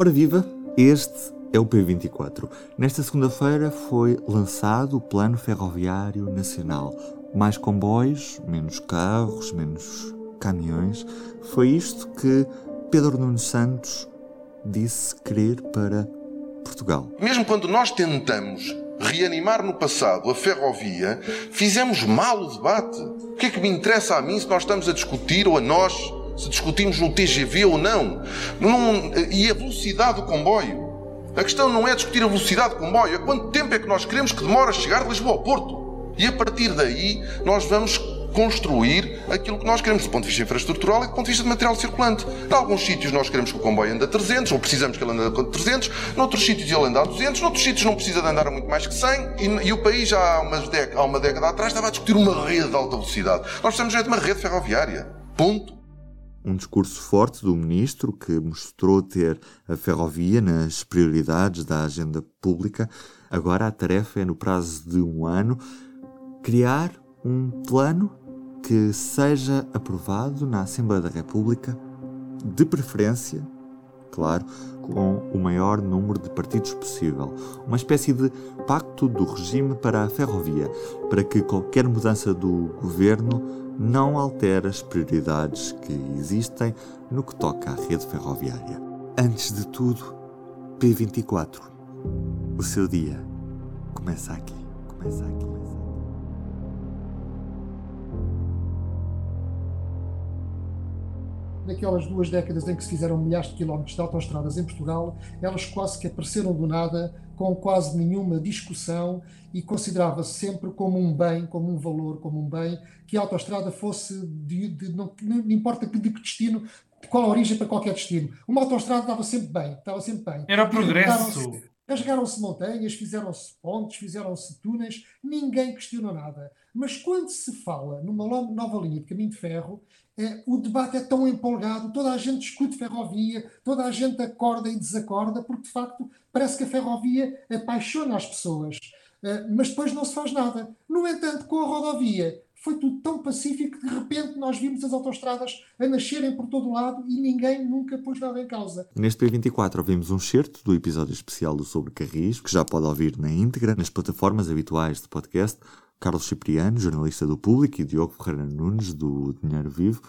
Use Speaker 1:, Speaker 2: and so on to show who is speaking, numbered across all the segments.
Speaker 1: Ora viva, este é o P24. Nesta segunda-feira foi lançado o Plano Ferroviário Nacional. Mais comboios, menos carros, menos caminhões. Foi isto que Pedro Nunes Santos disse querer para Portugal.
Speaker 2: Mesmo quando nós tentamos reanimar no passado a ferrovia, fizemos mal o debate. O que é que me interessa a mim se nós estamos a discutir ou a nós se discutimos no TGV ou não? Num, e a velocidade do comboio? A questão não é discutir a velocidade do comboio, é quanto tempo é que nós queremos que demore a chegar de Lisboa ao Porto. E a partir daí nós vamos construir aquilo que nós queremos do ponto de vista infraestrutural e do ponto de vista de material circulante. Em alguns sítios nós queremos que o comboio ande a 300, ou precisamos que ele ande a 300, noutros sítios ele anda a 200, noutros sítios não precisa de andar a muito mais que 100, e, e o país há, umas há uma década atrás estava a discutir uma rede de alta velocidade. Nós precisamos de uma rede ferroviária. Ponto.
Speaker 1: Um discurso forte do ministro que mostrou ter a ferrovia nas prioridades da agenda pública. Agora a tarefa é, no prazo de um ano, criar um plano que seja aprovado na Assembleia da República, de preferência, claro, com o maior número de partidos possível. Uma espécie de pacto do regime para a ferrovia, para que qualquer mudança do governo não altere as prioridades que existem no que toca à rede ferroviária. Antes de tudo, P24. O seu dia começa aqui. Começa aqui. Começa aqui.
Speaker 3: Naquelas duas décadas em que se fizeram milhares de quilómetros de autoestradas em Portugal, elas quase que apareceram do nada, com quase nenhuma discussão e considerava-se sempre como um bem, como um valor, como um bem, que a autoestrada fosse, de, de, não, não importa de que destino, de qual a origem para qualquer destino. Uma autoestrada estava sempre bem, estava sempre bem.
Speaker 4: Era o progresso.
Speaker 3: Rasgaram-se montanhas, fizeram-se pontes, fizeram-se túneis, ninguém questionou nada. Mas quando se fala numa nova linha de caminho de ferro, o debate é tão empolgado, toda a gente discute ferrovia, toda a gente acorda e desacorda, porque de facto parece que a ferrovia apaixona as pessoas. É, mas depois não se faz nada. No entanto, com a rodovia, foi tudo tão pacífico que de repente nós vimos as autostradas a nascerem por todo o lado e ninguém nunca pôs nada em causa.
Speaker 1: Neste P24 ouvimos um excerto do episódio especial do Sobre Carris, que já pode ouvir na íntegra nas plataformas habituais de podcast. Carlos Cipriano, jornalista do Público, e Diogo Ferreira Nunes, do Dinheiro Vivo,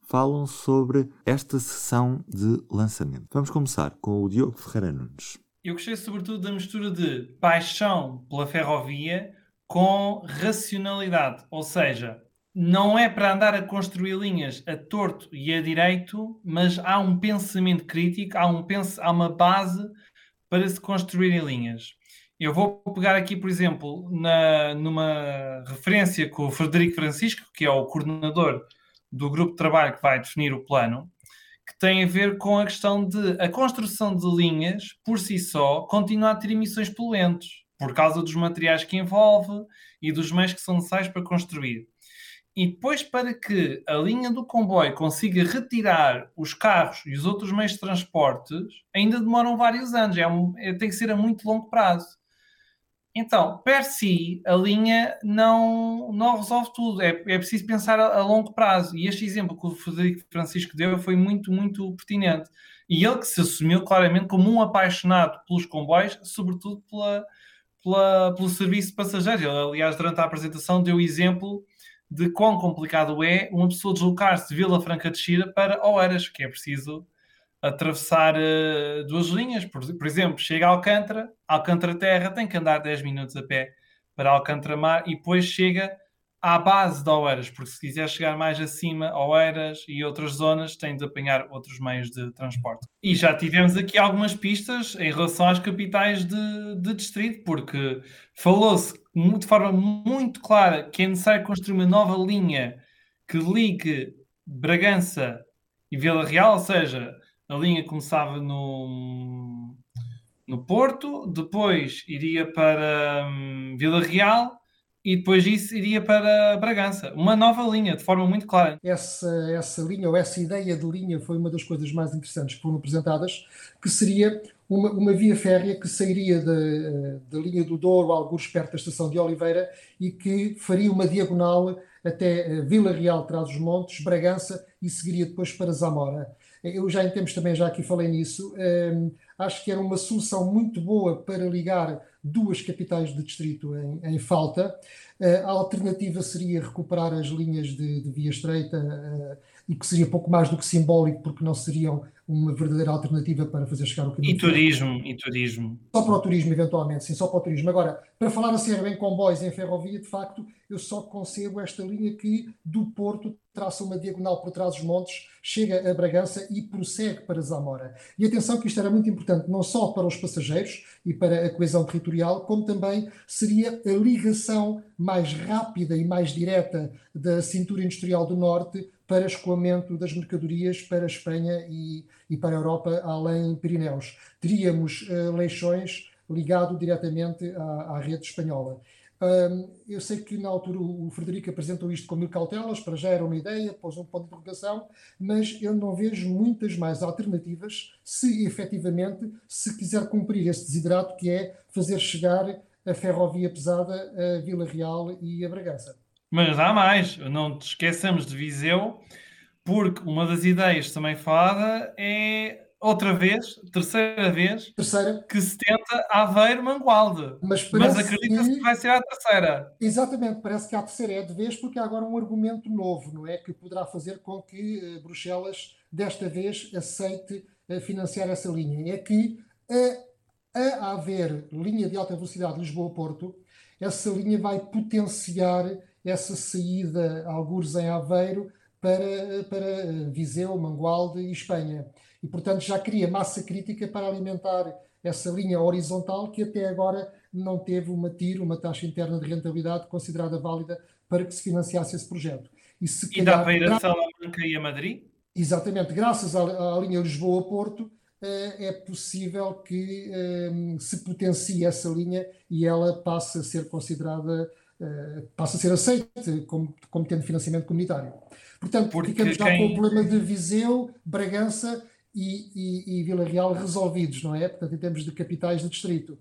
Speaker 1: falam sobre esta sessão de lançamento. Vamos começar com o Diogo Ferreira Nunes.
Speaker 4: Eu gostei sobretudo da mistura de paixão pela ferrovia com racionalidade, ou seja, não é para andar a construir linhas a torto e a direito, mas há um pensamento crítico, há, um pens há uma base para se construírem linhas. Eu vou pegar aqui, por exemplo, na, numa referência com o Frederico Francisco, que é o coordenador do grupo de trabalho que vai definir o plano, que tem a ver com a questão de a construção de linhas, por si só, continuar a ter emissões poluentes por causa dos materiais que envolve e dos meios que são necessários para construir. E depois, para que a linha do comboio consiga retirar os carros e os outros meios de transportes, ainda demoram vários anos, é um, é, tem que ser a muito longo prazo. Então, per si, a linha não, não resolve tudo, é, é preciso pensar a, a, longo prazo. E este exemplo que o Frederico Francisco deu foi muito, muito pertinente. E ele que se assumiu claramente como um apaixonado pelos comboios, sobretudo pela, pela, pelo serviço de passageiros. Ele, aliás, durante a apresentação deu exemplo de quão complicado é uma pessoa deslocar-se de Vila Franca de Xira para Oeiras, que é preciso atravessar uh, duas linhas. Por, por, exemplo, chega a Alcântara, Alcântara Terra, tem que andar 10 minutos a pé para Alcântara Mar e depois chega à base de Oeiras, porque se quiser chegar mais acima, Oeiras e outras zonas, tem de apanhar outros meios de transporte. E já tivemos aqui algumas pistas em relação às capitais de, de distrito, porque falou-se de forma muito clara que é necessário construir uma nova linha que ligue Bragança e Vila Real, ou seja, a linha começava no, no Porto, depois iria para hum, Vila Real e depois disso iria para Bragança. Uma nova linha, de forma muito clara.
Speaker 3: Essa, essa linha, ou essa ideia de linha, foi uma das coisas mais interessantes que foram apresentadas, que seria uma, uma via férrea que sairia da, da linha do Douro, alguns perto da estação de Oliveira, e que faria uma diagonal até eh, Vila Real, Trás os Montes, Bragança, e seguiria depois para Zamora. Eu já em tempos também já aqui falei nisso, um, acho que era uma solução muito boa para ligar duas capitais de distrito em, em falta. Uh, a alternativa seria recuperar as linhas de, de via estreita uh, e que seria pouco mais do que simbólico, porque não seriam uma verdadeira alternativa para fazer chegar o caminho.
Speaker 4: E turismo, e turismo.
Speaker 3: Só para o turismo, eventualmente, sim, só para o turismo. Agora, para falar assim em comboios em ferrovia, de facto, eu só concebo esta linha que do Porto traça uma diagonal por trás dos montes, chega a Bragança e prossegue para Zamora. E atenção que isto era muito importante, não só para os passageiros e para a coesão territorial, como também seria a ligação mais rápida e mais direta da cintura industrial do Norte para escoamento das mercadorias para a Espanha e, e para a Europa, além Pirineus. Teríamos uh, leixões ligado diretamente à, à rede espanhola. Um, eu sei que na altura o Frederico apresentou isto com mil cautelas, para já era uma ideia, pôs um ponto de interrogação, mas eu não vejo muitas mais alternativas se efetivamente se quiser cumprir esse desidrato que é fazer chegar a ferrovia pesada a Vila Real e a Bragança.
Speaker 4: Mas há mais, não te esqueçamos de Viseu, porque uma das ideias também falada é outra vez, terceira vez,
Speaker 3: terceira.
Speaker 4: que se tenta Aveiro Mangualde. Mas, Mas acredita-se que vai ser a terceira.
Speaker 3: Exatamente, parece que a terceira é de vez, porque há agora um argumento novo, não é? Que poderá fazer com que uh, Bruxelas, desta vez, aceite uh, financiar essa linha. É que a, a haver linha de alta velocidade Lisboa-Porto, essa linha vai potenciar essa saída, algures em Aveiro, para, para Viseu, Mangualde e Espanha. E, portanto, já cria massa crítica para alimentar essa linha horizontal que até agora não teve uma TIR, uma taxa interna de rentabilidade considerada válida para que se financiasse esse projeto.
Speaker 4: E, se e calhar, dá para ir a Salamanca e a Madrid?
Speaker 3: Exatamente, graças à, à linha Lisboa-Porto, eh, é possível que eh, se potencie essa linha e ela passe a ser considerada eh, passa a ser aceite como, como tendo financiamento comunitário. Portanto, Porque ficamos já com o problema de Viseu, Bragança e, e, e, Vila Real resolvidos, não é? Portanto, em termos de capitais de distrito.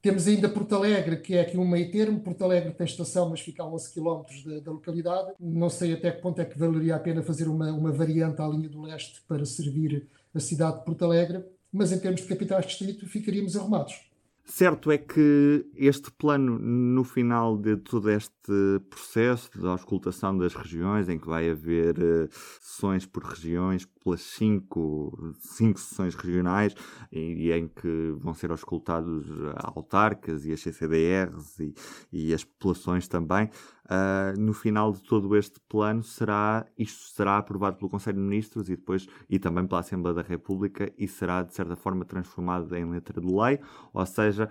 Speaker 3: Temos ainda Porto Alegre, que é aqui um meio termo. Porto Alegre tem estação, mas fica a 11 km da, da localidade. Não sei até que ponto é que valeria a pena fazer uma, uma variante à linha do leste para servir a cidade de Porto Alegre, mas em termos de capitais de distrito ficaríamos arrumados.
Speaker 1: Certo é que este plano, no final de todo este processo de auscultação das regiões, em que vai haver uh, sessões por regiões, pelas cinco, cinco sessões regionais, e, e em que vão ser auscultados autarcas e as CCDRs e, e as populações também, uh, no final de todo este plano será, isto será aprovado pelo Conselho de Ministros e depois e também pela Assembleia da República e será de certa forma transformado em letra de lei, ou seja,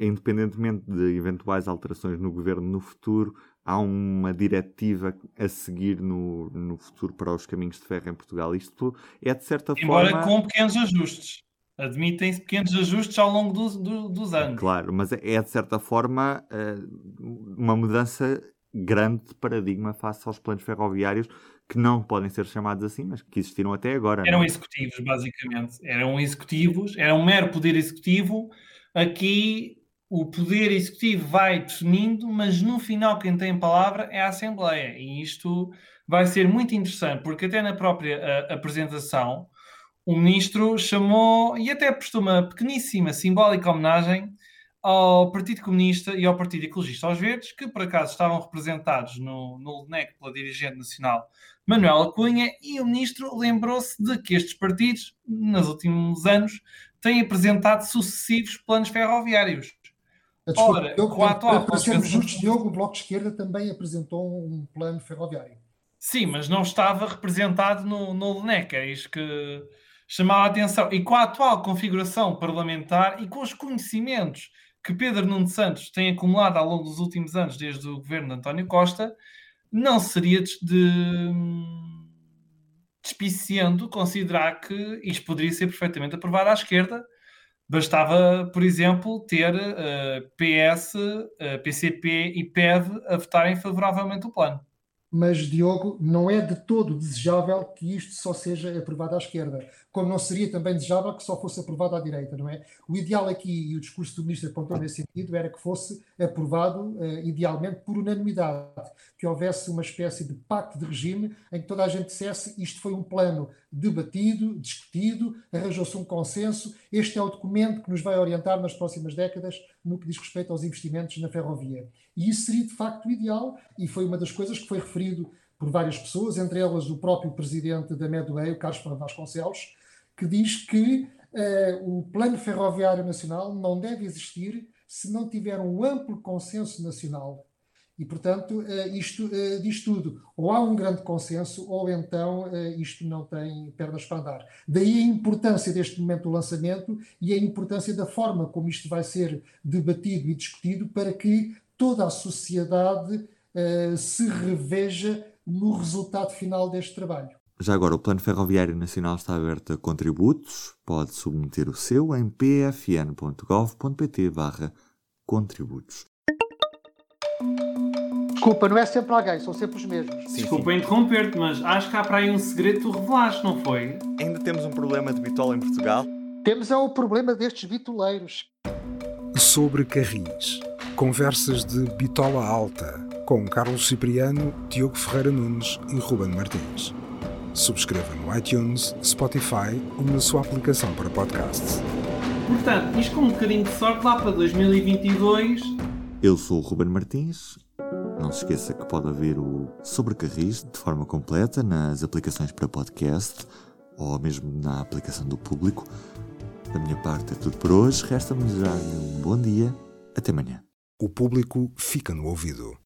Speaker 1: independentemente de eventuais alterações no governo no futuro, há uma diretiva a seguir no, no futuro para os caminhos de ferro em Portugal. Isto é de certa
Speaker 4: Embora
Speaker 1: forma.
Speaker 4: Embora com pequenos ajustes. Admitem-se pequenos ajustes ao longo do, do, dos anos.
Speaker 1: Claro, mas é de certa forma eh, uma mudança grande de paradigma face aos planos ferroviários que não podem ser chamados assim, mas que existiram até agora.
Speaker 4: Eram
Speaker 1: não?
Speaker 4: executivos, basicamente. Eram executivos, era um mero poder executivo. Aqui o poder executivo vai definindo, mas no final quem tem palavra é a Assembleia. E isto vai ser muito interessante, porque até na própria a, apresentação o ministro chamou e até prestou uma pequeníssima simbólica homenagem ao Partido Comunista e ao Partido Ecologista aos Verdes, que por acaso estavam representados no, no LNEC pela dirigente nacional Manuela Cunha, e o ministro lembrou-se de que estes partidos, nos últimos anos, têm apresentado sucessivos planos ferroviários.
Speaker 3: Desculpa, Ora, Diogo, com a atual para sermos justos, Diogo, o Bloco de Esquerda também apresentou um plano ferroviário.
Speaker 4: Sim, mas não estava representado no, no LNEC, é isso que chamava a atenção. E com a atual configuração parlamentar e com os conhecimentos que Pedro Nuno Santos tem acumulado ao longo dos últimos anos, desde o governo de António Costa, não seria de, de despiciando considerar que isto poderia ser perfeitamente aprovado à esquerda. Bastava, por exemplo, ter uh, eh, PS, uh, PCP e PEV a votarem favoravelmente o plano.
Speaker 3: Mas, Diogo, não é de todo desejável que isto só seja aprovado à esquerda, como não seria também desejável que só fosse aprovado à direita, não é? O ideal aqui, e o discurso do ministro apontou nesse sentido, era que fosse aprovado, uh, idealmente, por unanimidade, que houvesse uma espécie de pacto de regime em que toda a gente dissesse isto foi um plano debatido, discutido, arranjou-se um consenso, este é o documento que nos vai orientar nas próximas décadas no que diz respeito aos investimentos na ferrovia. E isso seria de facto ideal, e foi uma das coisas que foi referido por várias pessoas, entre elas o próprio presidente da Medway, o Carlos Vasconcelos, que diz que eh, o Plano Ferroviário Nacional não deve existir se não tiver um amplo consenso nacional. E, portanto, eh, isto eh, diz tudo. Ou há um grande consenso, ou então isto não tem pernas para andar. Daí a importância deste momento do lançamento e a importância da forma como isto vai ser debatido e discutido para que toda a sociedade se reveja no resultado final deste trabalho.
Speaker 1: Já agora, o Plano Ferroviário Nacional está aberto a contributos. Pode submeter o seu em pfn.gov.pt barra contributos.
Speaker 3: Desculpa, não é sempre alguém, são sempre os mesmos.
Speaker 4: Sim, Desculpa interromper-te, mas acho que há para aí um segredo que tu revelaste, não foi?
Speaker 5: Ainda temos um problema de bitola em Portugal?
Speaker 3: Temos é o problema destes bitoleiros.
Speaker 6: Sobre Carris. Conversas de Bitola Alta, com Carlos Cipriano, Diogo Ferreira Nunes e Ruben Martins. Subscreva no iTunes, Spotify ou na sua aplicação para podcasts.
Speaker 4: Portanto, isto com um bocadinho de sorte lá para 2022.
Speaker 1: Eu sou o Ruben Martins. Não se esqueça que pode ouvir o Sobre Carris de forma completa nas aplicações para podcast ou mesmo na aplicação do público. Da minha parte é tudo por hoje. Resta-me desejar-lhe um bom dia. Até amanhã.
Speaker 6: O público fica no ouvido.